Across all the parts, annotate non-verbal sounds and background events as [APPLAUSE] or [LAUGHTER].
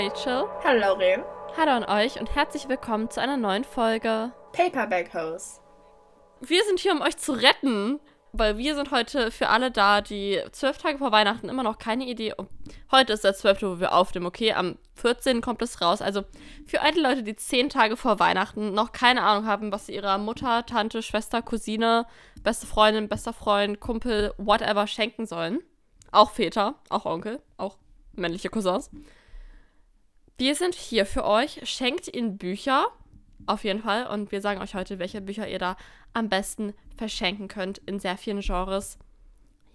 Rachel. Hallo Lauren. Hallo an euch und herzlich willkommen zu einer neuen Folge Paperback Hose. Wir sind hier, um euch zu retten, weil wir sind heute für alle da, die zwölf Tage vor Weihnachten immer noch keine Idee. Oh, heute ist der zwölfte, wo wir aufnehmen, okay? Am 14. kommt es raus. Also für all die Leute, die zehn Tage vor Weihnachten noch keine Ahnung haben, was sie ihrer Mutter, Tante, Schwester, Cousine, beste Freundin, bester Freund, Kumpel, whatever schenken sollen. Auch Väter, auch Onkel, auch männliche Cousins. Wir sind hier für euch. Schenkt ihnen Bücher. Auf jeden Fall. Und wir sagen euch heute, welche Bücher ihr da am besten verschenken könnt in sehr vielen Genres.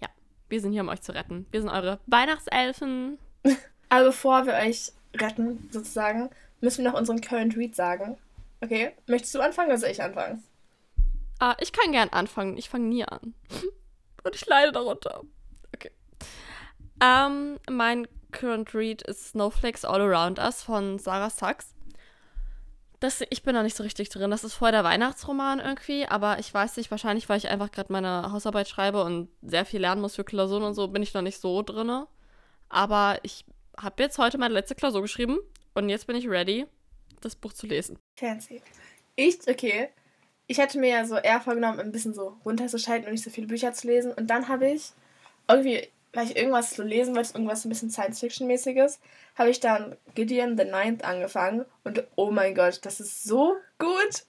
Ja, wir sind hier, um euch zu retten. Wir sind eure Weihnachtselfen. [LAUGHS] Aber bevor wir euch retten, sozusagen, müssen wir noch unseren Current Read sagen. Okay, möchtest du anfangen oder soll ich anfangen? Ah, ich kann gern anfangen. Ich fange nie an. [LAUGHS] Und ich leide darunter. Okay. Ähm, mein Current Read ist Snowflakes All Around Us von Sarah Sachs. Das, ich bin da nicht so richtig drin. Das ist voll der Weihnachtsroman irgendwie, aber ich weiß nicht, wahrscheinlich, weil ich einfach gerade meine Hausarbeit schreibe und sehr viel lernen muss für Klausuren und so, bin ich noch nicht so drin. Aber ich habe jetzt heute meine letzte Klausur geschrieben und jetzt bin ich ready, das Buch zu lesen. Fancy. Ich, okay. Ich hatte mir ja so eher vorgenommen, ein bisschen so runterzuschalten und nicht so viele Bücher zu lesen. Und dann habe ich irgendwie weil ich irgendwas zu lesen wollte, irgendwas ein bisschen Science-Fiction-mäßiges, habe ich dann Gideon the Ninth angefangen und oh mein Gott, das ist so gut.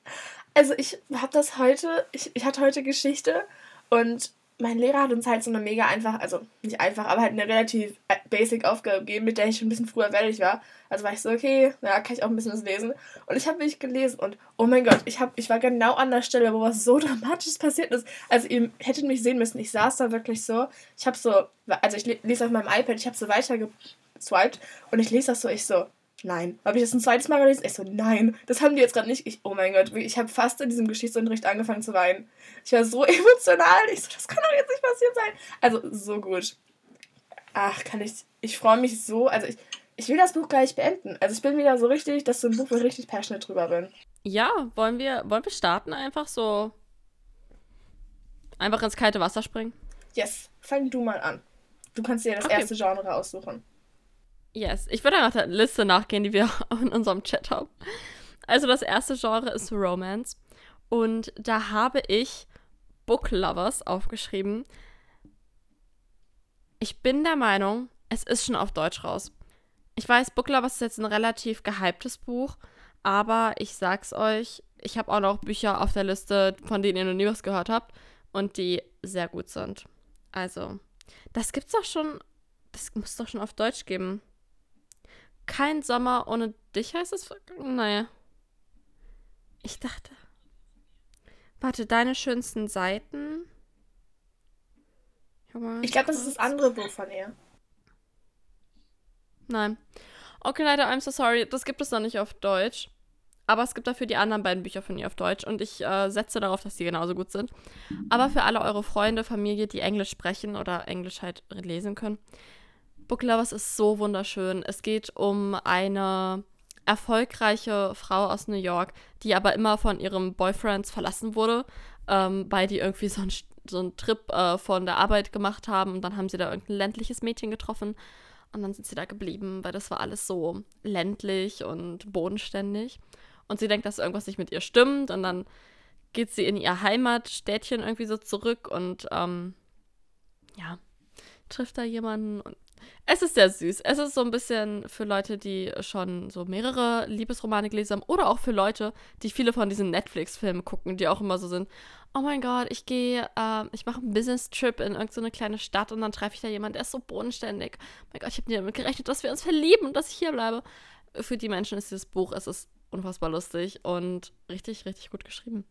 Also ich habe das heute, ich, ich hatte heute Geschichte und mein Lehrer hat uns halt so eine mega einfach, also nicht einfach, aber halt eine relativ äh, basic Aufgabe gegeben, mit der ich schon ein bisschen früher fertig war. Also war ich so, okay, na, kann ich auch ein bisschen was lesen. Und ich habe mich gelesen und oh mein Gott, ich, hab, ich war genau an der Stelle, wo was so [LAUGHS] Dramatisches passiert ist. Also ihr hättet mich sehen müssen, ich saß da wirklich so, ich habe so, also ich lese auf meinem iPad, ich habe so weiter geswiped und ich lese das so, ich so, nein. Habe ich das ein zweites Mal gelesen? Ich so, nein, das haben die jetzt gerade nicht. Ich, oh mein Gott, ich habe fast in diesem Geschichtsunterricht angefangen zu weinen. Ich war so [LAUGHS] emotional. Ich so, das kann doch jetzt nicht passiert sein. Also, so gut. Ach, kann ich. Ich freue mich so. Also, ich, ich will das Buch gleich beenden. Also, ich bin wieder so richtig, dass so ein Buch, wo ich richtig passionate drüber bin. Ja, wollen wir, wollen wir starten einfach so? Einfach ins kalte Wasser springen? Yes, fang du mal an. Du kannst dir das okay. erste Genre aussuchen. Yes, ich würde einfach der Liste nachgehen, die wir [LAUGHS] in unserem Chat haben. Also das erste Genre ist Romance und da habe ich Book Lovers aufgeschrieben. Ich bin der Meinung, es ist schon auf Deutsch raus. Ich weiß, Book Lovers ist jetzt ein relativ gehyptes Buch, aber ich sag's euch, ich habe auch noch Bücher auf der Liste, von denen ihr noch nie was gehört habt und die sehr gut sind. Also, das gibt's doch schon, das muss doch schon auf Deutsch geben. Kein Sommer ohne dich heißt es? Naja. Ich dachte. Warte, deine schönsten Seiten. Ich glaube, das ist das andere Buch von ihr. Nein. Okay, leider, I'm so sorry. Das gibt es noch nicht auf Deutsch. Aber es gibt dafür die anderen beiden Bücher von ihr auf Deutsch. Und ich äh, setze darauf, dass die genauso gut sind. Aber für alle eure Freunde, Familie, die Englisch sprechen oder Englisch halt lesen können, Book Lovers ist so wunderschön. Es geht um eine erfolgreiche Frau aus New York, die aber immer von ihrem Boyfriend verlassen wurde, ähm, weil die irgendwie so, ein, so einen Trip äh, von der Arbeit gemacht haben und dann haben sie da irgendein ländliches Mädchen getroffen und dann sind sie da geblieben, weil das war alles so ländlich und bodenständig. Und sie denkt, dass irgendwas nicht mit ihr stimmt und dann geht sie in ihr Heimatstädtchen irgendwie so zurück und ähm, ja, trifft da jemanden und es ist sehr süß. Es ist so ein bisschen für Leute, die schon so mehrere Liebesromane gelesen haben oder auch für Leute, die viele von diesen Netflix-Filmen gucken, die auch immer so sind, oh mein Gott, ich gehe, äh, ich mache einen Business-Trip in irgendeine kleine Stadt und dann treffe ich da jemanden, der ist so bodenständig. Oh mein Gott, ich habe nicht damit gerechnet, dass wir uns verlieben und dass ich hier bleibe. Für die Menschen ist dieses Buch, es ist unfassbar lustig und richtig, richtig gut geschrieben.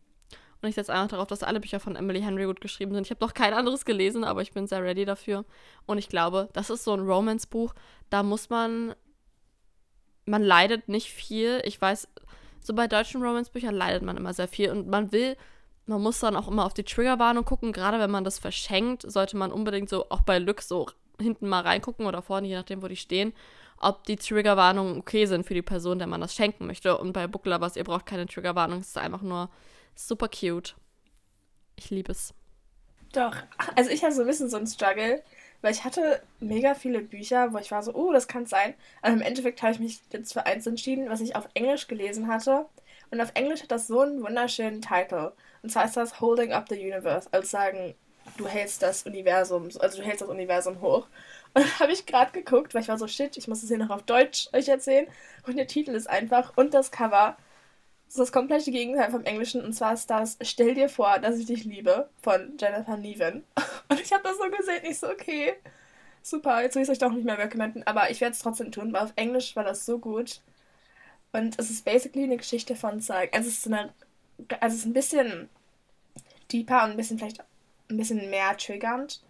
Und ich setze einfach darauf, dass alle Bücher von Emily Henry gut geschrieben sind. Ich habe noch kein anderes gelesen, aber ich bin sehr ready dafür. Und ich glaube, das ist so ein Romance-Buch. Da muss man. Man leidet nicht viel. Ich weiß, so bei deutschen Romance-Büchern leidet man immer sehr viel. Und man will. Man muss dann auch immer auf die Triggerwarnung gucken. Gerade wenn man das verschenkt, sollte man unbedingt so auch bei Lux so hinten mal reingucken oder vorne, je nachdem, wo die stehen, ob die Triggerwarnungen okay sind für die Person, der man das schenken möchte. Und bei Book Lovers, ihr braucht keine Triggerwarnung, es ist einfach nur Super cute. Ich liebe es. Doch. Also ich habe so ein bisschen so einen Struggle, Weil ich hatte mega viele Bücher, wo ich war so, oh, das kann sein. Aber im Endeffekt habe ich mich jetzt für eins entschieden, was ich auf Englisch gelesen hatte. Und auf Englisch hat das so einen wunderschönen Titel. Und zwar ist das Holding Up the Universe. Also sagen, du hältst das Universum, also du hältst das Universum hoch. Und dann habe ich gerade geguckt, weil ich war so, shit, ich muss das hier noch auf Deutsch euch erzählen. Und der Titel ist einfach und das Cover das ist das komplette Gegenteil vom Englischen. Und zwar ist das Stell dir vor, dass ich dich liebe von Jennifer Neven. [LAUGHS] Und ich habe das so gesehen. Ich so, okay, super, jetzt will ich es euch doch nicht mehr recommenden. Aber ich werde es trotzdem tun, weil auf Englisch war das so gut. Und es ist basically eine Geschichte von zwei. Also es ist, eine, also es ist ein bisschen deeper und ein bisschen vielleicht ein bisschen mehr triggernd.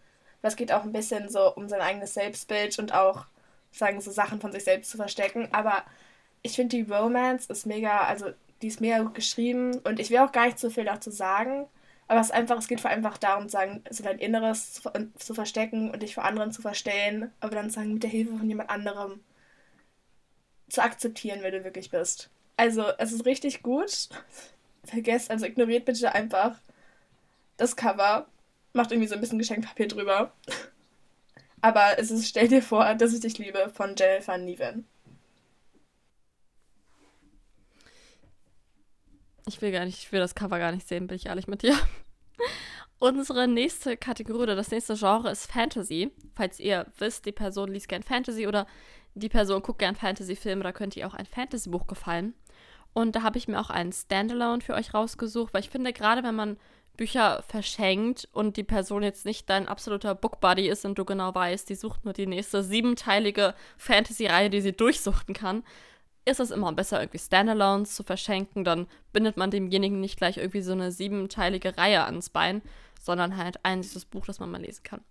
Weil es geht auch ein bisschen so um sein eigenes Selbstbild und auch, sagen so Sachen von sich selbst zu verstecken. Aber ich finde, die Romance ist mega, also die ist mega gut geschrieben und ich will auch gar nicht so viel dazu sagen. Aber es ist einfach, es geht vor allem einfach darum, sagen, so dein Inneres zu, zu verstecken und dich vor anderen zu verstehen, aber dann sagen, mit der Hilfe von jemand anderem zu akzeptieren, wer du wirklich bist. Also, es ist richtig gut. Vergesst, also ignoriert bitte einfach das Cover. Macht irgendwie so ein bisschen Geschenkpapier drüber. Aber es ist, stell dir vor, dass ich dich liebe von Jennifer Neven. Ich will gar nicht, ich will das Cover gar nicht sehen, bin ich ehrlich mit dir. [LAUGHS] Unsere nächste Kategorie oder das nächste Genre ist Fantasy. Falls ihr wisst, die Person liest gern Fantasy oder die Person guckt gern Fantasy-Filme, da könnte ihr auch ein Fantasy-Buch gefallen. Und da habe ich mir auch ein Standalone für euch rausgesucht, weil ich finde, gerade wenn man Bücher verschenkt und die Person jetzt nicht dein absoluter Bookbuddy ist und du genau weißt, die sucht nur die nächste siebenteilige Fantasy-Reihe, die sie durchsuchten kann, ist es immer besser, irgendwie Standalones zu verschenken. Dann bindet man demjenigen nicht gleich irgendwie so eine siebenteilige Reihe ans Bein, sondern halt ein süßes Buch, das man mal lesen kann.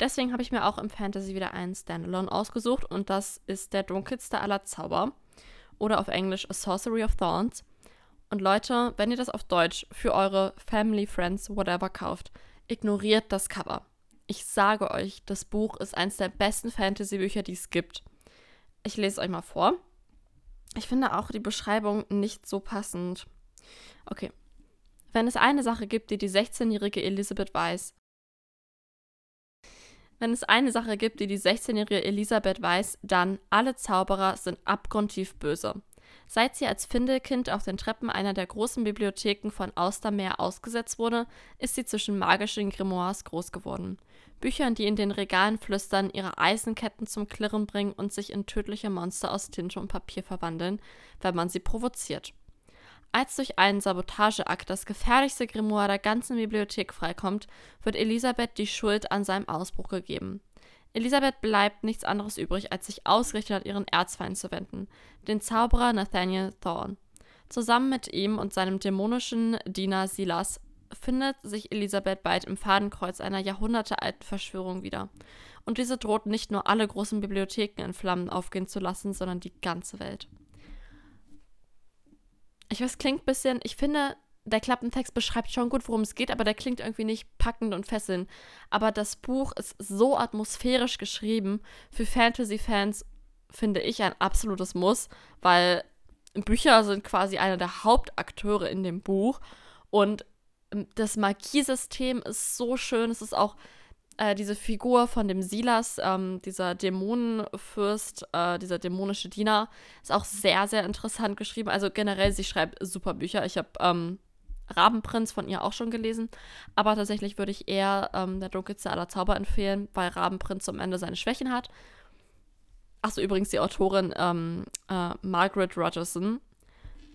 Deswegen habe ich mir auch im Fantasy wieder einen Standalone ausgesucht und das ist der dunkelste aller Zauber oder auf Englisch A Sorcery of Thorns. Und Leute, wenn ihr das auf Deutsch für eure Family, Friends, whatever kauft, ignoriert das Cover. Ich sage euch, das Buch ist eines der besten Fantasy-Bücher, die es gibt. Ich lese es euch mal vor. Ich finde auch die Beschreibung nicht so passend. Okay. Wenn es eine Sache gibt, die die 16-jährige Elisabeth weiß, wenn es eine Sache gibt, die die 16-jährige Elisabeth weiß, dann alle Zauberer sind abgrundtief böse. Seit sie als Findelkind auf den Treppen einer der großen Bibliotheken von Austermeer ausgesetzt wurde, ist sie zwischen magischen Grimoires groß geworden. Büchern, die in den Regalen flüstern, ihre Eisenketten zum Klirren bringen und sich in tödliche Monster aus Tinte und Papier verwandeln, wenn man sie provoziert. Als durch einen Sabotageakt das gefährlichste Grimoire der ganzen Bibliothek freikommt, wird Elisabeth die Schuld an seinem Ausbruch gegeben. Elisabeth bleibt nichts anderes übrig, als sich ausgerichtet an ihren Erzfeind zu wenden, den Zauberer Nathaniel Thorne. Zusammen mit ihm und seinem dämonischen Diener Silas findet sich Elisabeth bald im Fadenkreuz einer jahrhundertealten Verschwörung wieder. Und diese droht nicht nur alle großen Bibliotheken in Flammen aufgehen zu lassen, sondern die ganze Welt. Ich weiß, klingt ein bisschen, ich finde, der Klappentext beschreibt schon gut, worum es geht, aber der klingt irgendwie nicht packend und fesselnd. Aber das Buch ist so atmosphärisch geschrieben. Für Fantasy-Fans finde ich ein absolutes Muss, weil Bücher sind quasi einer der Hauptakteure in dem Buch. Und das Magiesystem ist so schön. Es ist auch äh, diese Figur von dem Silas, ähm, dieser Dämonenfürst, äh, dieser dämonische Diener, ist auch sehr, sehr interessant geschrieben. Also generell, sie schreibt super Bücher. Ich habe ähm, Rabenprinz von ihr auch schon gelesen. Aber tatsächlich würde ich eher ähm, der dunkelste aller Zauber empfehlen, weil Rabenprinz zum Ende seine Schwächen hat. Achso, übrigens die Autorin ähm, äh, Margaret Rogerson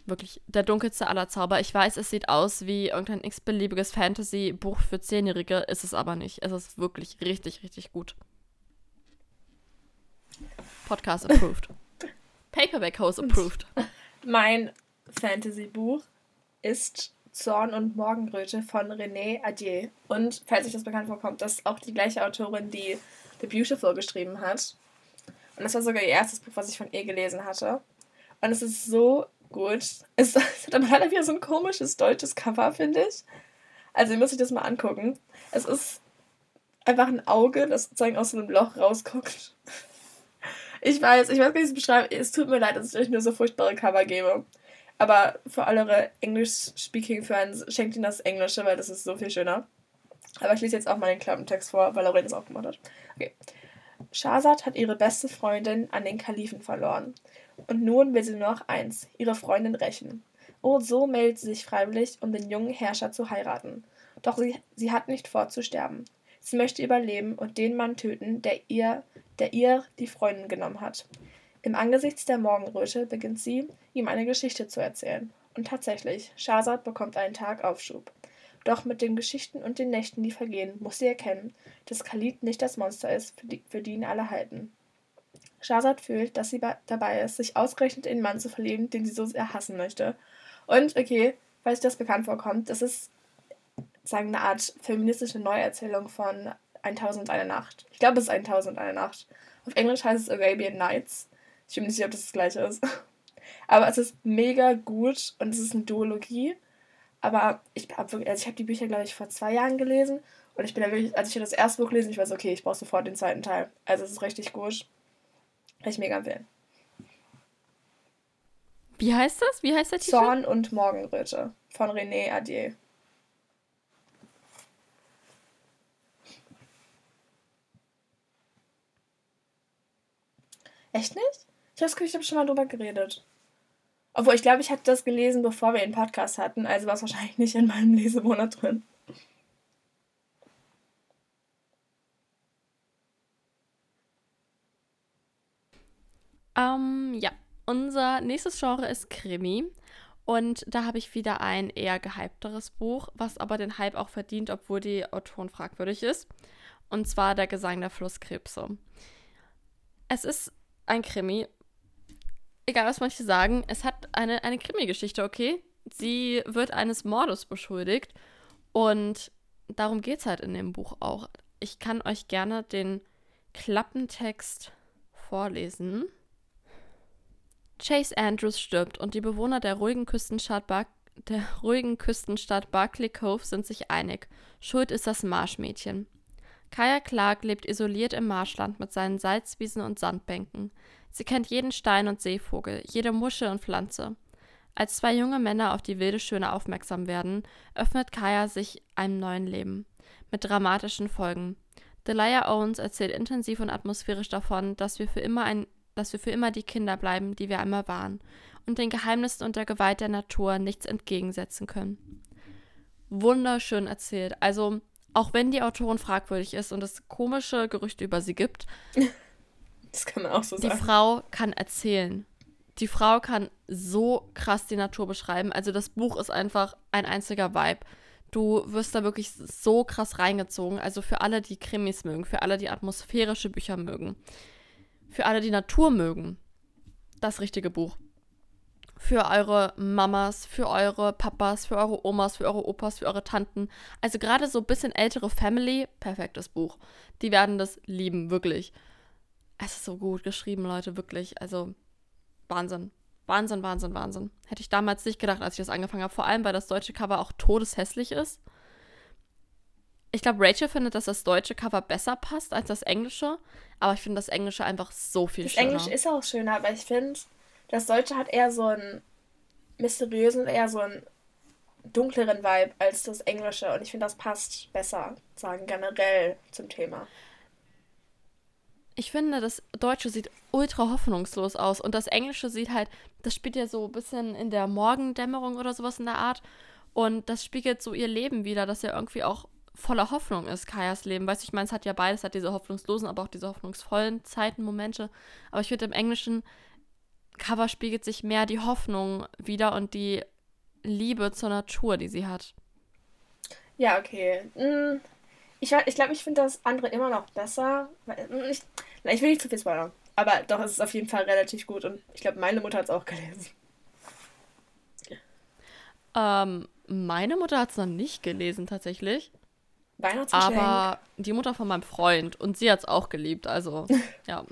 wirklich der dunkelste aller Zauber. Ich weiß, es sieht aus wie irgendein x-beliebiges Fantasy-Buch für Zehnjährige, ist es aber nicht. Es ist wirklich richtig, richtig gut. Podcast approved. [LAUGHS] Paperback House approved. Mein Fantasy-Buch ist Zorn und Morgenröte von René Adier. Und falls euch das bekannt vorkommt, das ist auch die gleiche Autorin, die The Beautiful geschrieben hat. Und das war sogar ihr erstes Buch, was ich von ihr gelesen hatte. Und es ist so gut. Es, [LAUGHS] es hat aber leider wieder so ein komisches deutsches Cover, finde ich. Also ihr müsst euch das mal angucken. Es ist einfach ein Auge, das sozusagen aus so einem Loch rausguckt. [LAUGHS] Ich weiß, ich weiß gar nicht, wie ich es beschreibe. Es tut mir leid, dass ich euch nur so furchtbare Cover gebe. Aber für eure English-Speaking-Fans schenkt ihnen das Englische, weil das ist so viel schöner. Aber ich lese jetzt auch mal den Klappentext vor, weil Lorraine es auch gemacht hat. Okay. Shahzad hat ihre beste Freundin an den Kalifen verloren. Und nun will sie nur noch eins, ihre Freundin rächen. Oh, so meldet sie sich freiwillig, um den jungen Herrscher zu heiraten. Doch sie, sie hat nicht vor zu sterben. Sie möchte überleben und den Mann töten, der ihr, der ihr die Freundin genommen hat. Im Angesicht der Morgenröte beginnt sie, ihm eine Geschichte zu erzählen. Und tatsächlich, Shahzad bekommt einen Tag Aufschub. Doch mit den Geschichten und den Nächten, die vergehen, muss sie erkennen, dass Khalid nicht das Monster ist, für die, für die ihn alle halten. Shahzad fühlt, dass sie dabei ist, sich ausgerechnet in einen Mann zu verlieben, den sie so sehr hassen möchte. Und, okay, falls das bekannt vorkommt, das ist, sagen, eine Art feministische Neuerzählung von 1001 Nacht. Ich glaube, es ist 1001 Nacht. Auf Englisch heißt es Arabian Nights. Ich bin nicht sicher, ob das das gleiche ist. [LAUGHS] Aber es ist mega gut und es ist eine Duologie. Aber ich habe also ich die Bücher, glaube ich, vor zwei Jahren gelesen. Und ich bin da wirklich, als ich das erste Buch gelesen, ich weiß, okay, ich brauche sofort den zweiten Teil. Also es ist richtig gut. Kann ich mega empfehlen. Wie heißt das? Wie heißt der Titel? Zorn und Morgenröte von René Adier. Echt nicht? Ich habe ich habe schon mal drüber geredet. Obwohl, ich glaube, ich hatte das gelesen, bevor wir den Podcast hatten, also war es wahrscheinlich nicht in meinem Lesemonat drin. Ähm, ja. Unser nächstes Genre ist Krimi. Und da habe ich wieder ein eher gehypteres Buch, was aber den Hype auch verdient, obwohl die Autorin fragwürdig ist. Und zwar Der Gesang der Flusskrebse. Es ist ein Krimi egal was manche sagen, es hat eine, eine Krimi-Geschichte, okay? Sie wird eines Mordes beschuldigt und darum geht es halt in dem Buch auch. Ich kann euch gerne den Klappentext vorlesen. Chase Andrews stirbt und die Bewohner der ruhigen Küstenstadt, Bar der ruhigen Küstenstadt Barclay Cove sind sich einig. Schuld ist das Marschmädchen. Kaya Clark lebt isoliert im Marschland mit seinen Salzwiesen und Sandbänken. Sie kennt jeden Stein und Seevogel, jede Muschel und Pflanze. Als zwei junge Männer auf die wilde Schöne aufmerksam werden, öffnet Kaya sich einem neuen Leben. Mit dramatischen Folgen. Delia Owens erzählt intensiv und atmosphärisch davon, dass wir für immer ein, dass wir für immer die Kinder bleiben, die wir einmal waren, und den Geheimnissen und der Gewalt der Natur nichts entgegensetzen können. Wunderschön erzählt. Also, auch wenn die Autorin fragwürdig ist und es komische Gerüchte über sie gibt, [LAUGHS] Das kann man auch so sagen. Die Frau kann erzählen. Die Frau kann so krass die Natur beschreiben. Also das Buch ist einfach ein einziger Vibe. Du wirst da wirklich so krass reingezogen. Also für alle, die Krimis mögen, für alle, die atmosphärische Bücher mögen, für alle, die Natur mögen. Das richtige Buch. Für eure Mamas, für eure Papas, für eure Omas, für eure Opas, für eure Tanten. Also gerade so ein bisschen ältere Family, perfektes Buch. Die werden das lieben, wirklich. Es ist so gut geschrieben, Leute, wirklich. Also Wahnsinn. Wahnsinn, Wahnsinn, Wahnsinn. Hätte ich damals nicht gedacht, als ich das angefangen habe. Vor allem, weil das deutsche Cover auch todeshässlich ist. Ich glaube, Rachel findet, dass das deutsche Cover besser passt als das englische. Aber ich finde das englische einfach so viel das schöner. Das englische ist auch schöner, aber ich finde, das deutsche hat eher so einen mysteriösen, eher so einen dunkleren Vibe als das englische. Und ich finde, das passt besser, sagen generell zum Thema ich finde, das Deutsche sieht ultra hoffnungslos aus und das Englische sieht halt, das spielt ja so ein bisschen in der Morgendämmerung oder sowas in der Art und das spiegelt so ihr Leben wieder, dass ja irgendwie auch voller Hoffnung ist, Kajas Leben. Weißt du, ich meine, es hat ja beides, hat diese hoffnungslosen, aber auch diese hoffnungsvollen Zeiten, Momente. Aber ich finde, im englischen Cover spiegelt sich mehr die Hoffnung wieder und die Liebe zur Natur, die sie hat. Ja, okay. Hm, ich, ich glaube, ich finde das andere immer noch besser. Hm, ich, ich will nicht zu viel spoilern. Aber doch, es ist auf jeden Fall relativ gut und ich glaube, meine Mutter hat es auch gelesen. Ähm, meine Mutter hat es noch nicht gelesen, tatsächlich. Weihnachtsgeschenk. Aber die Mutter von meinem Freund und sie hat es auch geliebt, also, [LAUGHS] ja.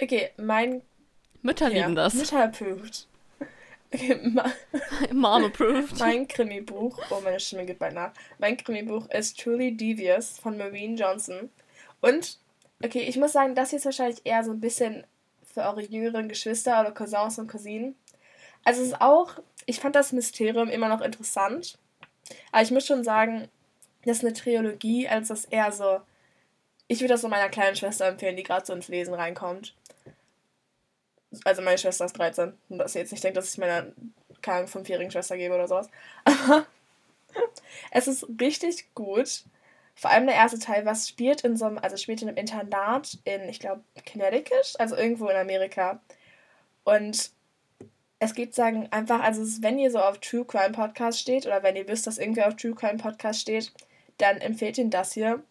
Okay, mein. Mütter ja, lieben das. Mütter approved. Okay, ma [LAUGHS] Mom approved. Mein Krimi-Buch, oh, meine Stimme geht bald nach. Mein Krimi-Buch ist Truly Devious von Marine Johnson. Und Okay, ich muss sagen, das hier ist wahrscheinlich eher so ein bisschen für eure jüngeren Geschwister oder Cousins und Cousinen. Also es ist auch, ich fand das Mysterium immer noch interessant. Aber ich muss schon sagen, das ist eine Trilogie, also das eher so. Ich würde das so meiner kleinen Schwester empfehlen, die gerade so ins Lesen reinkommt. Also meine Schwester ist 13. Und dass sie jetzt nicht denkt, dass ich meiner keine fünfjährigen Schwester gebe oder sowas. Aber [LAUGHS] es ist richtig gut. Vor allem der erste Teil, was spielt in so einem, also spielt in einem Internat in, ich glaube, Connecticut, also irgendwo in Amerika. Und es geht sagen einfach, also wenn ihr so auf True Crime Podcast steht oder wenn ihr wisst, dass irgendwer auf True Crime Podcast steht, dann empfehlt ihn das hier.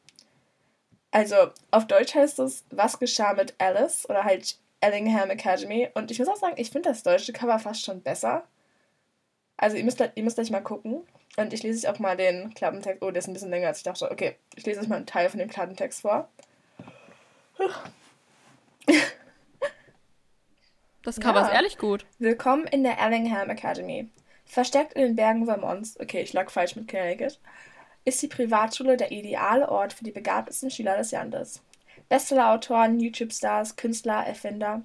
Also auf Deutsch heißt es, was geschah mit Alice oder halt Ellingham Academy. Und ich muss auch sagen, ich finde das deutsche Cover fast schon besser. Also ihr müsst, ihr müsst gleich mal gucken. Und ich lese euch auch mal den Klappentext. Oh, der ist ein bisschen länger als ich dachte. Okay, ich lese euch mal einen Teil von dem Klappentext vor. [LAUGHS] Das Cover ja. ist ehrlich gut. Willkommen in der Ellingham Academy. Versteckt in den Bergen Vermonts, okay, ich lag falsch mit Connecticut, ist die Privatschule der ideale Ort für die begabtesten Schüler des Landes. Bestsellerautoren, YouTube-Stars, Künstler, Erfinder.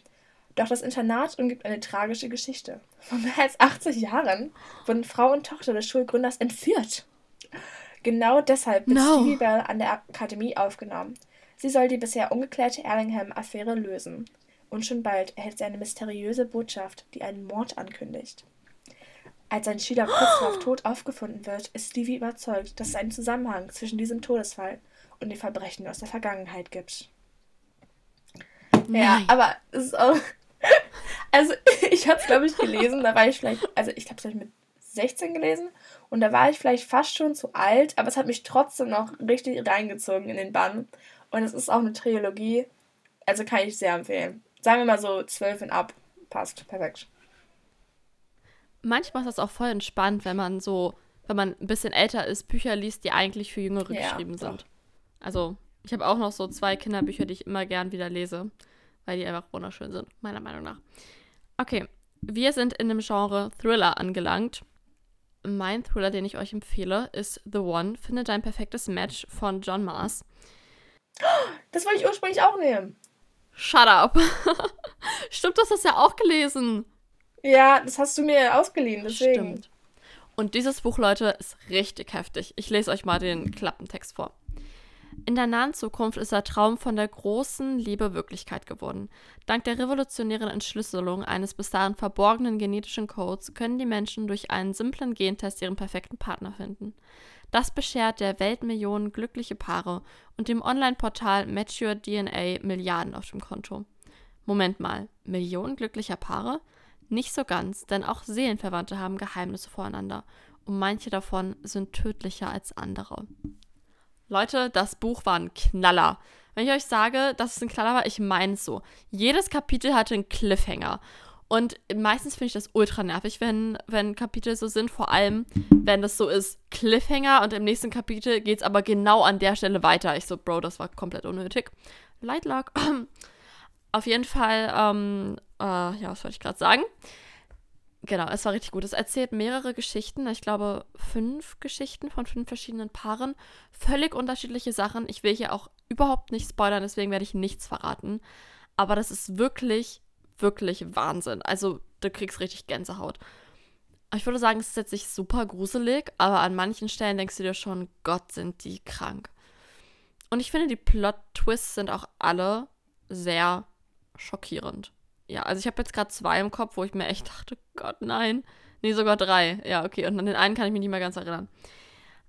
Doch das Internat umgibt eine tragische Geschichte. Vor mehr als 80 Jahren wurden Frau und Tochter des Schulgründers entführt. Genau deshalb wird no. Stevie Bell an der Akademie aufgenommen. Sie soll die bisher ungeklärte Erlingham-Affäre lösen. Und schon bald erhält sie eine mysteriöse Botschaft, die einen Mord ankündigt. Als ein Schüler kurz vor Tod aufgefunden wird, ist Stevie überzeugt, dass es einen Zusammenhang zwischen diesem Todesfall und den Verbrechen aus der Vergangenheit gibt. Nein. Ja, aber es ist auch. [LAUGHS] Also, ich habe es, glaube ich, gelesen, da war ich vielleicht, also ich habe es mit 16 gelesen und da war ich vielleicht fast schon zu alt, aber es hat mich trotzdem noch richtig reingezogen in den Bann. Und es ist auch eine Trilogie, also kann ich sehr empfehlen. Sagen wir mal so 12 und ab, passt, perfekt. Manchmal ist das auch voll entspannt, wenn man so, wenn man ein bisschen älter ist, Bücher liest, die eigentlich für Jüngere ja, geschrieben sind. Doch. Also, ich habe auch noch so zwei Kinderbücher, die ich immer gern wieder lese weil die einfach wunderschön sind, meiner Meinung nach. Okay, wir sind in dem Genre Thriller angelangt. Mein Thriller, den ich euch empfehle, ist The One, Finde dein perfektes Match von John Mars. Das wollte ich ursprünglich auch nehmen. Shut up. [LAUGHS] Stimmt, du hast das ja auch gelesen. Ja, das hast du mir ausgeliehen, deswegen. Stimmt. Und dieses Buch, Leute, ist richtig heftig. Ich lese euch mal den Klappentext vor. In der nahen Zukunft ist der Traum von der großen Liebe Wirklichkeit geworden. Dank der revolutionären Entschlüsselung eines bis dahin verborgenen genetischen Codes können die Menschen durch einen simplen Gentest ihren perfekten Partner finden. Das beschert der Welt Millionen glückliche Paare und dem Online-Portal Mature DNA Milliarden auf dem Konto. Moment mal, Millionen glücklicher Paare? Nicht so ganz, denn auch Seelenverwandte haben Geheimnisse voreinander und manche davon sind tödlicher als andere. Leute, das Buch war ein Knaller. Wenn ich euch sage, dass es ein Knaller war, ich meine es so. Jedes Kapitel hatte einen Cliffhanger. Und meistens finde ich das ultra nervig, wenn, wenn Kapitel so sind, vor allem, wenn das so ist, Cliffhanger und im nächsten Kapitel geht es aber genau an der Stelle weiter. Ich so, Bro, das war komplett unnötig. Lightlock. [CLEARS THROAT] Auf jeden Fall, ähm, äh, ja, was wollte ich gerade sagen? Genau, es war richtig gut. Es erzählt mehrere Geschichten. Ich glaube, fünf Geschichten von fünf verschiedenen Paaren. Völlig unterschiedliche Sachen. Ich will hier auch überhaupt nicht spoilern, deswegen werde ich nichts verraten. Aber das ist wirklich, wirklich Wahnsinn. Also, du kriegst richtig Gänsehaut. Ich würde sagen, es ist jetzt nicht super gruselig, aber an manchen Stellen denkst du dir schon, Gott, sind die krank. Und ich finde, die Plot-Twists sind auch alle sehr schockierend ja, also ich habe jetzt gerade zwei im Kopf, wo ich mir echt dachte, Gott, nein. Nee, sogar drei. Ja, okay. Und an den einen kann ich mich nicht mehr ganz erinnern.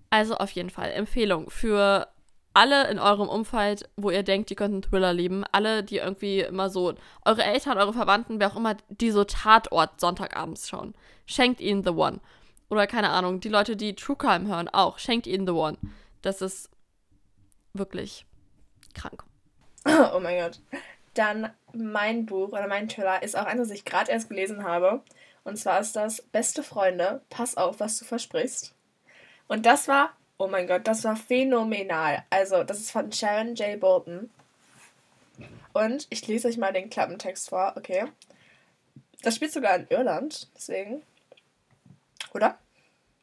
Also auf jeden Fall Empfehlung für alle in eurem Umfeld, wo ihr denkt, ihr könnt einen Thriller lieben. Alle, die irgendwie immer so, eure Eltern, eure Verwandten, wer auch immer, die so Tatort Sonntagabends schauen. Schenkt ihnen The One. Oder keine Ahnung, die Leute, die True Crime hören, auch. Schenkt ihnen The One. Das ist wirklich krank. [COUGHS] Oh mein Gott. Dann mein Buch oder mein Thriller ist auch eines, das ich gerade erst gelesen habe. Und zwar ist das Beste Freunde, pass auf, was du versprichst. Und das war, oh mein Gott, das war phänomenal. Also, das ist von Sharon J. Bolton. Und ich lese euch mal den Klappentext vor, okay? Das spielt sogar in Irland, deswegen. Oder?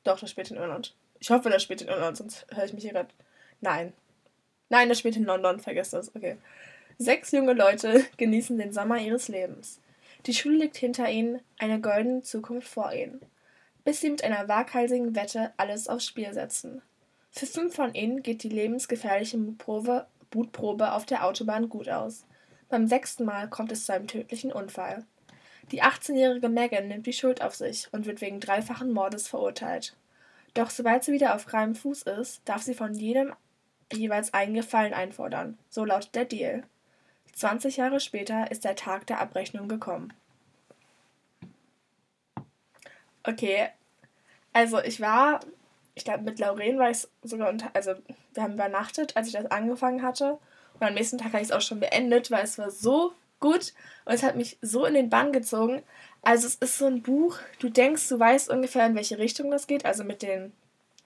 Doch, das spielt in Irland. Ich hoffe, das spielt in Irland, sonst höre ich mich hier gerade. Nein. Nein, das spielt in London, vergesst das, okay. Sechs junge Leute [LAUGHS] genießen den Sommer ihres Lebens. Die Schule liegt hinter ihnen, eine goldene Zukunft vor ihnen. Bis sie mit einer waghalsigen Wette alles aufs Spiel setzen. Für fünf von ihnen geht die lebensgefährliche Mutprobe, Mutprobe auf der Autobahn gut aus. Beim sechsten Mal kommt es zu einem tödlichen Unfall. Die 18-jährige Megan nimmt die Schuld auf sich und wird wegen dreifachen Mordes verurteilt. Doch sobald sie wieder auf freiem Fuß ist, darf sie von jedem jeweils einen Gefallen einfordern. So lautet der Deal. 20 Jahre später ist der Tag der Abrechnung gekommen. Okay, also ich war, ich glaube mit Lauren war ich sogar unter, also wir haben übernachtet, als ich das angefangen hatte. Und am nächsten Tag habe ich es auch schon beendet, weil es war so gut und es hat mich so in den Bann gezogen. Also es ist so ein Buch, du denkst, du weißt ungefähr, in welche Richtung das geht, also mit den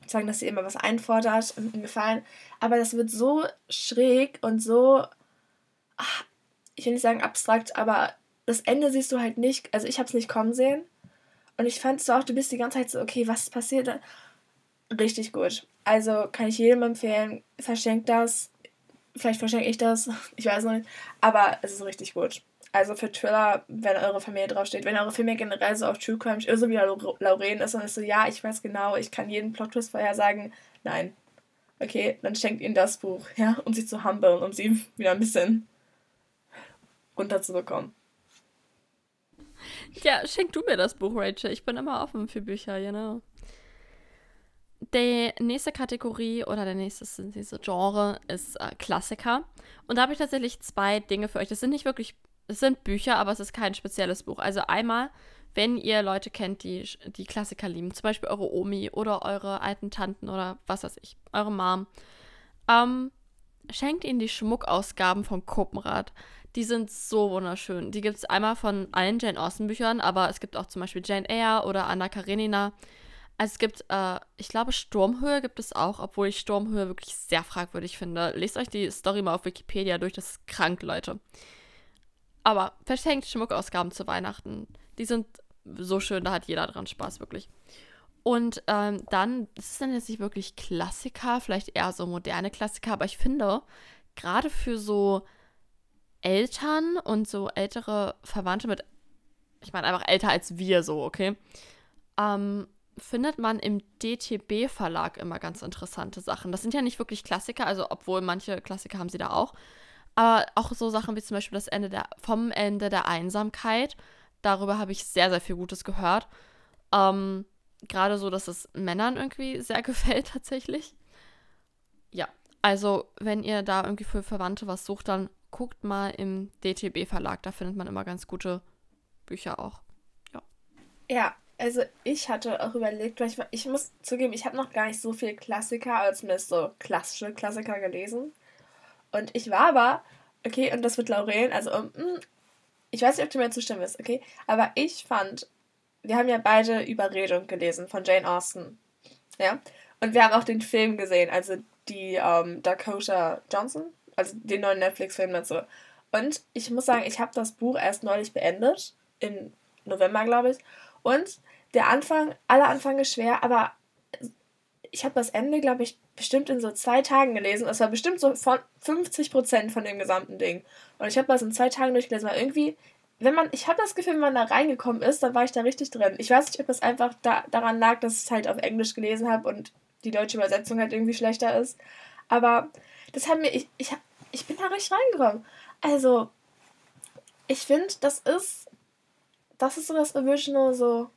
sagen, dass sie immer was einfordert und einen Gefallen, aber das wird so schräg und so, ach, ich will nicht sagen abstrakt, aber das Ende siehst du halt nicht, also ich habe es nicht kommen sehen und ich fand so auch, du bist die ganze Zeit so, okay, was ist passiert? Richtig gut. Also kann ich jedem empfehlen, verschenkt das, Vielleicht verschenke ich das, [LAUGHS] ich weiß noch nicht. Aber es ist richtig gut. Also für Thriller, wenn eure Familie draufsteht, wenn eure Familie generell so auf True Crime, so wie Lauren ist, dann ist so, ja, ich weiß genau, ich kann jeden Plot-Twist vorhersagen. Nein. Okay, dann schenkt ihnen das Buch, ja, um sie zu humbeln, um sie [LAUGHS] wieder ein bisschen runterzubekommen. Ja, schenk du mir das Buch, Rachel. Ich bin immer offen für Bücher, genau. Die nächste Kategorie oder der nächste diese Genre ist äh, Klassiker. Und da habe ich tatsächlich zwei Dinge für euch. Das sind nicht wirklich, es sind Bücher, aber es ist kein spezielles Buch. Also einmal, wenn ihr Leute kennt, die die Klassiker lieben, zum Beispiel eure Omi oder eure alten Tanten oder was weiß ich, eure Mom, ähm, schenkt ihnen die Schmuckausgaben von Kopenrad. Die sind so wunderschön. Die gibt es einmal von allen Jane Austen Büchern, aber es gibt auch zum Beispiel Jane Eyre oder Anna Karenina. Also es gibt, äh, ich glaube, Sturmhöhe gibt es auch, obwohl ich Sturmhöhe wirklich sehr fragwürdig finde. Lest euch die Story mal auf Wikipedia durch, das ist krank, Leute. Aber verschenkt Schmuckausgaben zu Weihnachten. Die sind so schön, da hat jeder dran Spaß, wirklich. Und ähm, dann, das ist dann jetzt nicht wirklich Klassiker, vielleicht eher so moderne Klassiker, aber ich finde, gerade für so Eltern und so ältere Verwandte mit, ich meine einfach älter als wir so, okay, ähm, findet man im DTB-Verlag immer ganz interessante Sachen. Das sind ja nicht wirklich Klassiker, also obwohl manche Klassiker haben sie da auch. Aber auch so Sachen wie zum Beispiel das Ende der, vom Ende der Einsamkeit. Darüber habe ich sehr, sehr viel Gutes gehört. Ähm, Gerade so, dass es Männern irgendwie sehr [LAUGHS] gefällt tatsächlich. Ja, also wenn ihr da irgendwie für Verwandte was sucht, dann guckt mal im DTB-Verlag. Da findet man immer ganz gute Bücher auch. Ja. Ja, also ich hatte auch überlegt, weil ich, ich muss zugeben, ich habe noch gar nicht so viel Klassiker, als zumindest so klassische Klassiker gelesen. Und ich war aber, okay, und das wird Lauren, also um, hm, ich weiß nicht, ob du mir zustimmen wirst, okay, aber ich fand, wir haben ja beide Überredung gelesen von Jane Austen, ja, und wir haben auch den Film gesehen, also die ähm, Dakota Johnson, also den neuen Netflix-Film dazu. Und ich muss sagen, ich habe das Buch erst neulich beendet, im November, glaube ich. Und der Anfang, aller Anfang ist schwer, aber ich habe das Ende, glaube ich, bestimmt in so zwei Tagen gelesen. Das war bestimmt so von 50 Prozent von dem gesamten Ding. Und ich habe das in zwei Tagen durchgelesen, weil irgendwie, wenn man, ich habe das Gefühl, wenn man da reingekommen ist, dann war ich da richtig drin. Ich weiß nicht, ob das einfach da, daran lag, dass ich es halt auf Englisch gelesen habe und die deutsche Übersetzung halt irgendwie schlechter ist. Aber das hat mir, ich, ich, ich bin da richtig reingekommen. Also, ich finde, das ist, das ist so das Original, so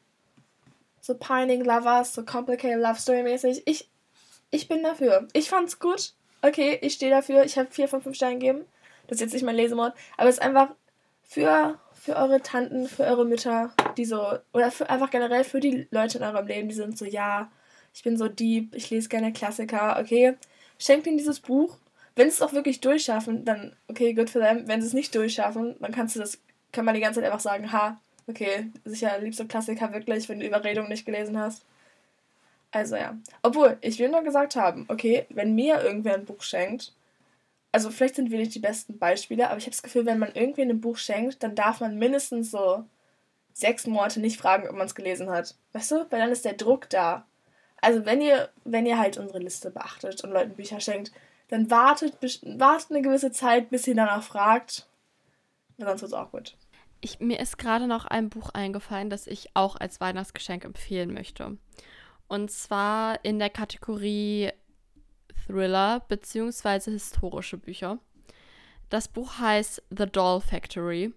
so Pining Lovers, so Complicated Love Story mäßig. Ich, ich bin dafür. Ich fand's gut. Okay, ich stehe dafür. Ich habe vier von fünf Steinen gegeben. Das ist jetzt nicht mein Lesemord. Aber es ist einfach für, für eure Tanten, für eure Mütter, die so, oder für, einfach generell für die Leute in eurem Leben, die sind so, ja, ich bin so deep, ich lese gerne Klassiker, okay. Schenkt ihnen dieses Buch. Wenn sie es auch wirklich durchschaffen, dann, okay, good for them. Wenn sie es nicht durchschaffen, dann kannst du das, kann man die ganze Zeit einfach sagen, ha, Okay, sicher liebst du Klassiker wirklich, wenn du Überredung nicht gelesen hast. Also ja. Obwohl, ich will nur gesagt haben, okay, wenn mir irgendwer ein Buch schenkt, also vielleicht sind wir nicht die besten Beispiele, aber ich habe das Gefühl, wenn man irgendwer ein Buch schenkt, dann darf man mindestens so sechs Monate nicht fragen, ob man es gelesen hat. Weißt du? Weil dann ist der Druck da. Also wenn ihr, wenn ihr halt unsere Liste beachtet und Leuten Bücher schenkt, dann wartet, wartet eine gewisse Zeit, bis ihr danach fragt. Sonst wird es auch gut. Ich, mir ist gerade noch ein Buch eingefallen, das ich auch als Weihnachtsgeschenk empfehlen möchte. Und zwar in der Kategorie Thriller bzw. historische Bücher. Das Buch heißt The Doll Factory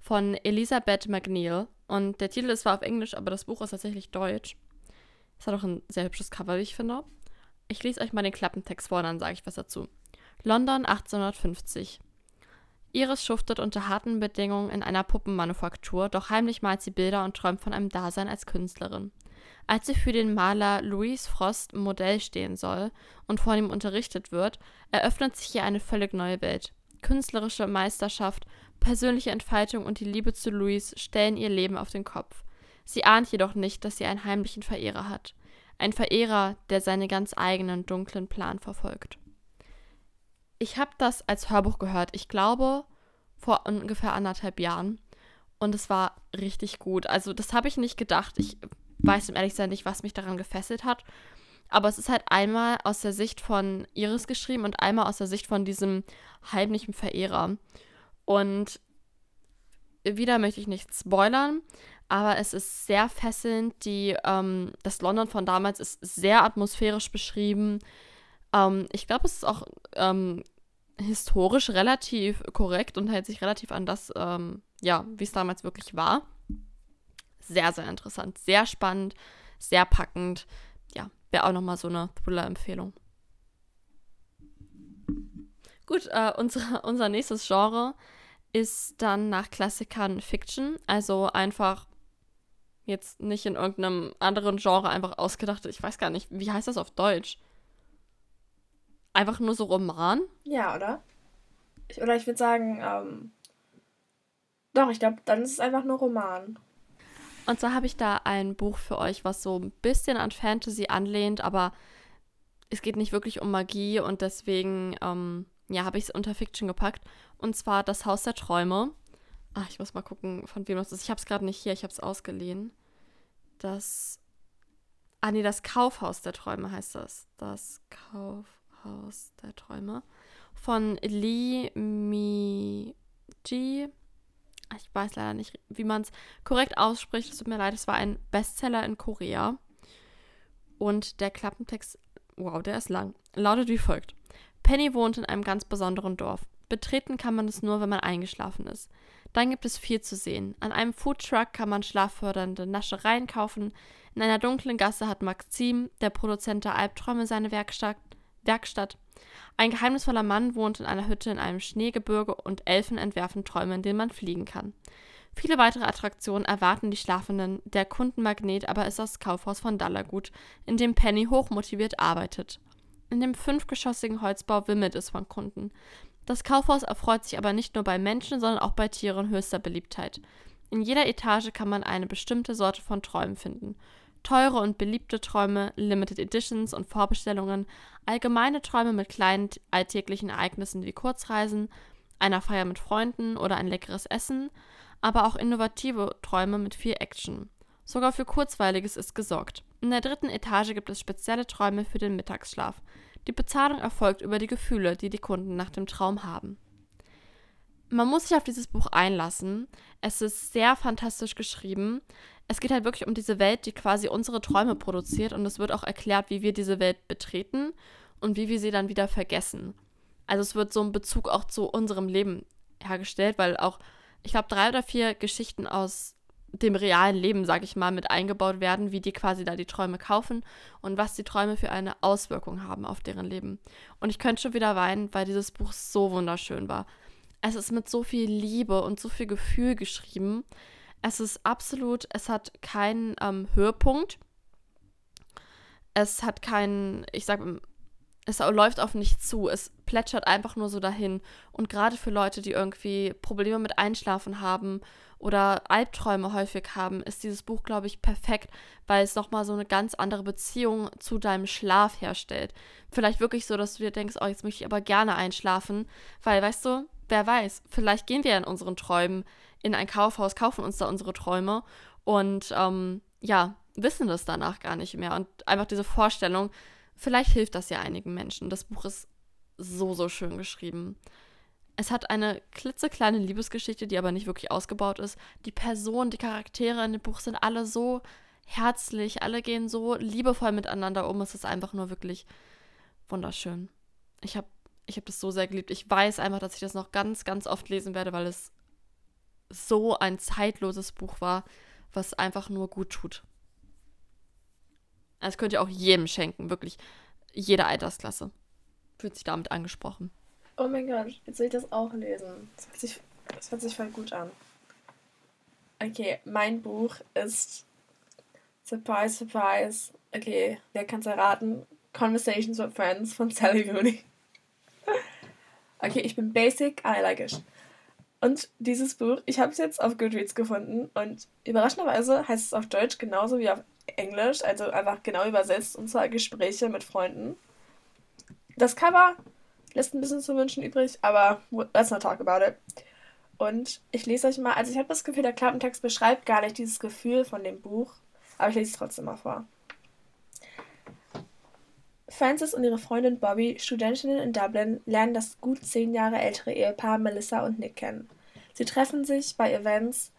von Elisabeth McNeil und der Titel ist zwar auf Englisch, aber das Buch ist tatsächlich deutsch. Es hat auch ein sehr hübsches Cover, wie ich finde. Ich lese euch mal den Klappentext vor, dann sage ich was dazu. London 1850. Iris schuftet unter harten Bedingungen in einer Puppenmanufaktur, doch heimlich malt sie Bilder und träumt von einem Dasein als Künstlerin. Als sie für den Maler Louis Frost Modell stehen soll und von ihm unterrichtet wird, eröffnet sich ihr eine völlig neue Welt. Künstlerische Meisterschaft, persönliche Entfaltung und die Liebe zu Louis stellen ihr Leben auf den Kopf. Sie ahnt jedoch nicht, dass sie einen heimlichen Verehrer hat. Ein Verehrer, der seinen ganz eigenen dunklen Plan verfolgt. Ich habe das als Hörbuch gehört, ich glaube vor ungefähr anderthalb Jahren. Und es war richtig gut. Also das habe ich nicht gedacht. Ich weiß im ehrlich sein nicht, was mich daran gefesselt hat. Aber es ist halt einmal aus der Sicht von Iris geschrieben und einmal aus der Sicht von diesem heimlichen Verehrer. Und wieder möchte ich nicht spoilern, aber es ist sehr fesselnd. Die, ähm, das London von damals ist sehr atmosphärisch beschrieben. Ähm, ich glaube, es ist auch ähm, historisch relativ korrekt und hält sich relativ an das, ähm, ja, wie es damals wirklich war. Sehr, sehr interessant, sehr spannend, sehr packend. Ja, wäre auch nochmal so eine Thriller-Empfehlung. Gut, äh, unsere, unser nächstes Genre ist dann nach Klassikern Fiction. Also einfach jetzt nicht in irgendeinem anderen Genre einfach ausgedacht. Ich weiß gar nicht, wie heißt das auf Deutsch? Einfach nur so Roman? Ja, oder? Ich, oder ich würde sagen, ähm, doch, ich glaube, dann ist es einfach nur Roman. Und zwar habe ich da ein Buch für euch, was so ein bisschen an Fantasy anlehnt, aber es geht nicht wirklich um Magie und deswegen, ähm, ja, habe ich es unter Fiction gepackt. Und zwar Das Haus der Träume. Ach, ich muss mal gucken, von wem das ist. Ich habe es gerade nicht hier, ich habe es ausgeliehen. Das. Ah, nee, das Kaufhaus der Träume heißt das. Das Kaufhaus der Träume. Von Lee Mi Ji ich weiß leider nicht, wie man es korrekt ausspricht. Es tut mir leid, es war ein Bestseller in Korea. Und der Klappentext, wow, der ist lang, lautet wie folgt. Penny wohnt in einem ganz besonderen Dorf. Betreten kann man es nur, wenn man eingeschlafen ist. Dann gibt es viel zu sehen. An einem Foodtruck kann man schlaffördernde Naschereien kaufen. In einer dunklen Gasse hat Maxim, der Produzent der Albträume, seine Werkstatt. Werkstatt. Ein geheimnisvoller Mann wohnt in einer Hütte in einem Schneegebirge und Elfen entwerfen Träume, in denen man fliegen kann. Viele weitere Attraktionen erwarten die Schlafenden, der Kundenmagnet aber ist das Kaufhaus von Dallagut, in dem Penny hochmotiviert arbeitet. In dem fünfgeschossigen Holzbau wimmelt es von Kunden. Das Kaufhaus erfreut sich aber nicht nur bei Menschen, sondern auch bei Tieren höchster Beliebtheit. In jeder Etage kann man eine bestimmte Sorte von Träumen finden. Teure und beliebte Träume, Limited Editions und Vorbestellungen, allgemeine Träume mit kleinen alltäglichen Ereignissen wie Kurzreisen, einer Feier mit Freunden oder ein leckeres Essen, aber auch innovative Träume mit viel Action. Sogar für Kurzweiliges ist gesorgt. In der dritten Etage gibt es spezielle Träume für den Mittagsschlaf. Die Bezahlung erfolgt über die Gefühle, die die Kunden nach dem Traum haben. Man muss sich auf dieses Buch einlassen. Es ist sehr fantastisch geschrieben es geht halt wirklich um diese Welt, die quasi unsere Träume produziert und es wird auch erklärt, wie wir diese Welt betreten und wie wir sie dann wieder vergessen. Also es wird so ein Bezug auch zu unserem Leben hergestellt, weil auch, ich glaube, drei oder vier Geschichten aus dem realen Leben, sage ich mal, mit eingebaut werden, wie die quasi da die Träume kaufen und was die Träume für eine Auswirkung haben auf deren Leben. Und ich könnte schon wieder weinen, weil dieses Buch so wunderschön war. Es ist mit so viel Liebe und so viel Gefühl geschrieben. Es ist absolut, es hat keinen ähm, Höhepunkt. Es hat keinen, ich sag, es läuft auf nichts zu. Es plätschert einfach nur so dahin. Und gerade für Leute, die irgendwie Probleme mit Einschlafen haben oder Albträume häufig haben, ist dieses Buch, glaube ich, perfekt, weil es nochmal so eine ganz andere Beziehung zu deinem Schlaf herstellt. Vielleicht wirklich so, dass du dir denkst, oh, jetzt möchte ich aber gerne einschlafen, weil, weißt du, wer weiß, vielleicht gehen wir in unseren Träumen in ein Kaufhaus, kaufen uns da unsere Träume und ähm, ja, wissen das danach gar nicht mehr. Und einfach diese Vorstellung, vielleicht hilft das ja einigen Menschen. Das Buch ist so, so schön geschrieben. Es hat eine klitzekleine Liebesgeschichte, die aber nicht wirklich ausgebaut ist. Die Personen, die Charaktere in dem Buch sind alle so herzlich, alle gehen so liebevoll miteinander um. Es ist einfach nur wirklich wunderschön. Ich habe ich hab das so sehr geliebt. Ich weiß einfach, dass ich das noch ganz, ganz oft lesen werde, weil es so ein zeitloses Buch war, was einfach nur gut tut. Das könnt ihr auch jedem schenken, wirklich. Jede Altersklasse fühlt sich damit angesprochen. Oh mein Gott, jetzt will ich das auch lesen. Das hört sich, das hört sich voll gut an. Okay, mein Buch ist Surprise, Surprise. Okay, wer kann es erraten? Conversations with Friends von Sally Rooney. [LAUGHS] okay, ich bin basic, I like it. Und dieses Buch, ich habe es jetzt auf Goodreads gefunden und überraschenderweise heißt es auf Deutsch genauso wie auf Englisch, also einfach genau übersetzt und zwar Gespräche mit Freunden. Das Cover lässt ein bisschen zu wünschen übrig, aber let's not talk about it. Und ich lese euch mal, also ich habe das Gefühl, der Klappentext beschreibt gar nicht dieses Gefühl von dem Buch, aber ich lese es trotzdem mal vor. Frances und ihre Freundin Bobby, Studentinnen in Dublin, lernen das gut zehn Jahre ältere Ehepaar Melissa und Nick kennen. Sie treffen sich bei Events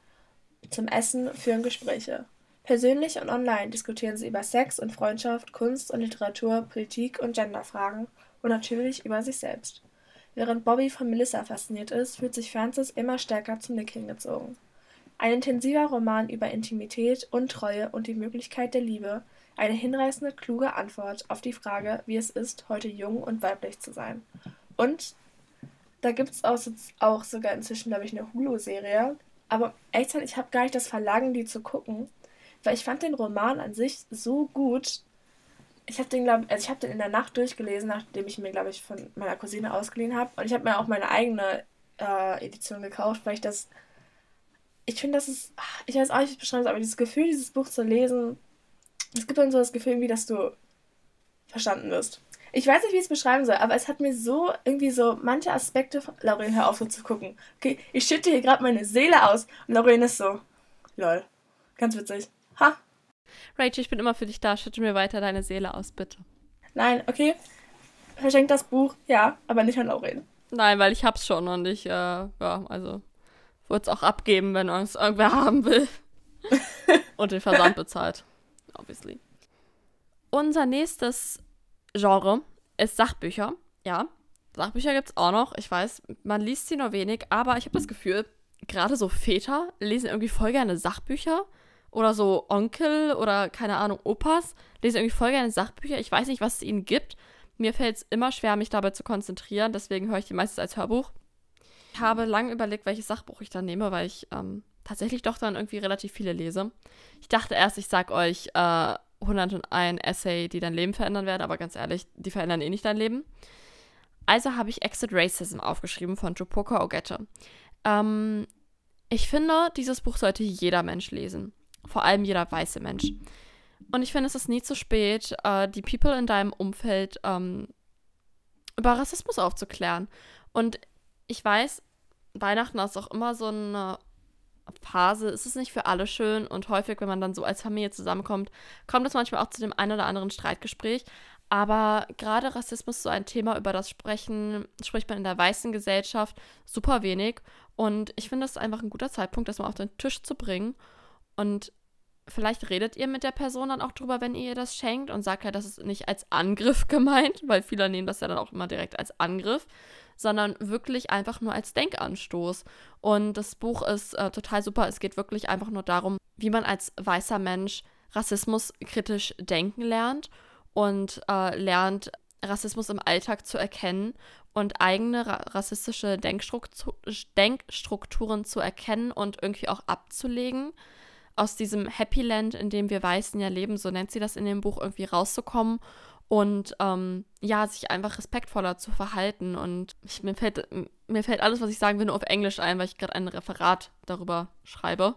zum Essen, führen Gespräche. Persönlich und online diskutieren sie über Sex und Freundschaft, Kunst und Literatur, Politik und Genderfragen und natürlich über sich selbst. Während Bobby von Melissa fasziniert ist, fühlt sich Frances immer stärker zu Nick hingezogen. Ein intensiver Roman über Intimität, Untreue und die Möglichkeit der Liebe, eine hinreißende, kluge Antwort auf die Frage, wie es ist, heute jung und weiblich zu sein. Und da gibt es auch, auch, sogar inzwischen, glaube ich, eine Hulu-Serie. Aber echt, ich habe gar nicht das Verlangen, die zu gucken, weil ich fand den Roman an sich so gut. Ich habe den, glaube also ich habe den in der Nacht durchgelesen, nachdem ich mir, glaube ich, von meiner Cousine ausgeliehen habe. Und ich habe mir auch meine eigene äh, Edition gekauft, weil ich das ich finde, das ist, ich weiß auch nicht, wie ich beschreiben soll, aber dieses Gefühl, dieses Buch zu lesen, es gibt dann so das Gefühl, wie dass du verstanden wirst. Ich weiß nicht, wie ich es beschreiben soll, aber es hat mir so irgendwie so manche Aspekte von. Lauren, hör auf so zu gucken. Okay, ich schütte hier gerade meine Seele aus und Lauren ist so. Lol. Ganz witzig. Ha. Rachel, ich bin immer für dich da. Schütte mir weiter deine Seele aus, bitte. Nein, okay. Verschenkt das Buch, ja, aber nicht an Lauren. Nein, weil ich hab's schon und ich, äh, ja, also würde es auch abgeben, wenn es irgendwer haben will. [LAUGHS] und den Versand bezahlt obviously. Unser nächstes Genre ist Sachbücher. Ja, Sachbücher gibt es auch noch. Ich weiß, man liest sie nur wenig, aber ich habe das Gefühl, gerade so Väter lesen irgendwie voll gerne Sachbücher. Oder so Onkel oder keine Ahnung, Opas lesen irgendwie voll gerne Sachbücher. Ich weiß nicht, was es ihnen gibt. Mir fällt es immer schwer, mich dabei zu konzentrieren. Deswegen höre ich die meistens als Hörbuch. Ich habe lange überlegt, welches Sachbuch ich dann nehme, weil ich ähm, tatsächlich doch dann irgendwie relativ viele lese. Ich dachte erst, ich sag euch äh, 101 Essay, die dein Leben verändern werden, aber ganz ehrlich, die verändern eh nicht dein Leben. Also habe ich Exit Racism aufgeschrieben von Jupoka Ogette. Ähm, ich finde, dieses Buch sollte jeder Mensch lesen. Vor allem jeder weiße Mensch. Und ich finde, es ist nie zu spät, äh, die People in deinem Umfeld ähm, über Rassismus aufzuklären. Und ich weiß, Weihnachten ist auch immer so eine Phase ist es nicht für alle schön und häufig, wenn man dann so als Familie zusammenkommt, kommt es manchmal auch zu dem einen oder anderen Streitgespräch. Aber gerade Rassismus ist so ein Thema, über das sprechen, spricht man in der weißen Gesellschaft super wenig. Und ich finde es einfach ein guter Zeitpunkt, das mal auf den Tisch zu bringen. Und vielleicht redet ihr mit der Person dann auch drüber, wenn ihr ihr das schenkt und sagt ja, das ist nicht als Angriff [LAUGHS] gemeint, weil viele nehmen das ja dann auch immer direkt als Angriff, sondern wirklich einfach nur als Denkanstoß. Und das Buch ist äh, total super. Es geht wirklich einfach nur darum, wie man als weißer Mensch Rassismus kritisch denken lernt und äh, lernt, Rassismus im Alltag zu erkennen und eigene ra rassistische Denkstruktu Denkstrukturen zu erkennen und irgendwie auch abzulegen. Aus diesem Happy Land, in dem wir Weißen ja leben, so nennt sie das in dem Buch, irgendwie rauszukommen und ähm, ja, sich einfach respektvoller zu verhalten. Und ich, mir, fällt, mir fällt alles, was ich sagen will, nur auf Englisch ein, weil ich gerade ein Referat darüber schreibe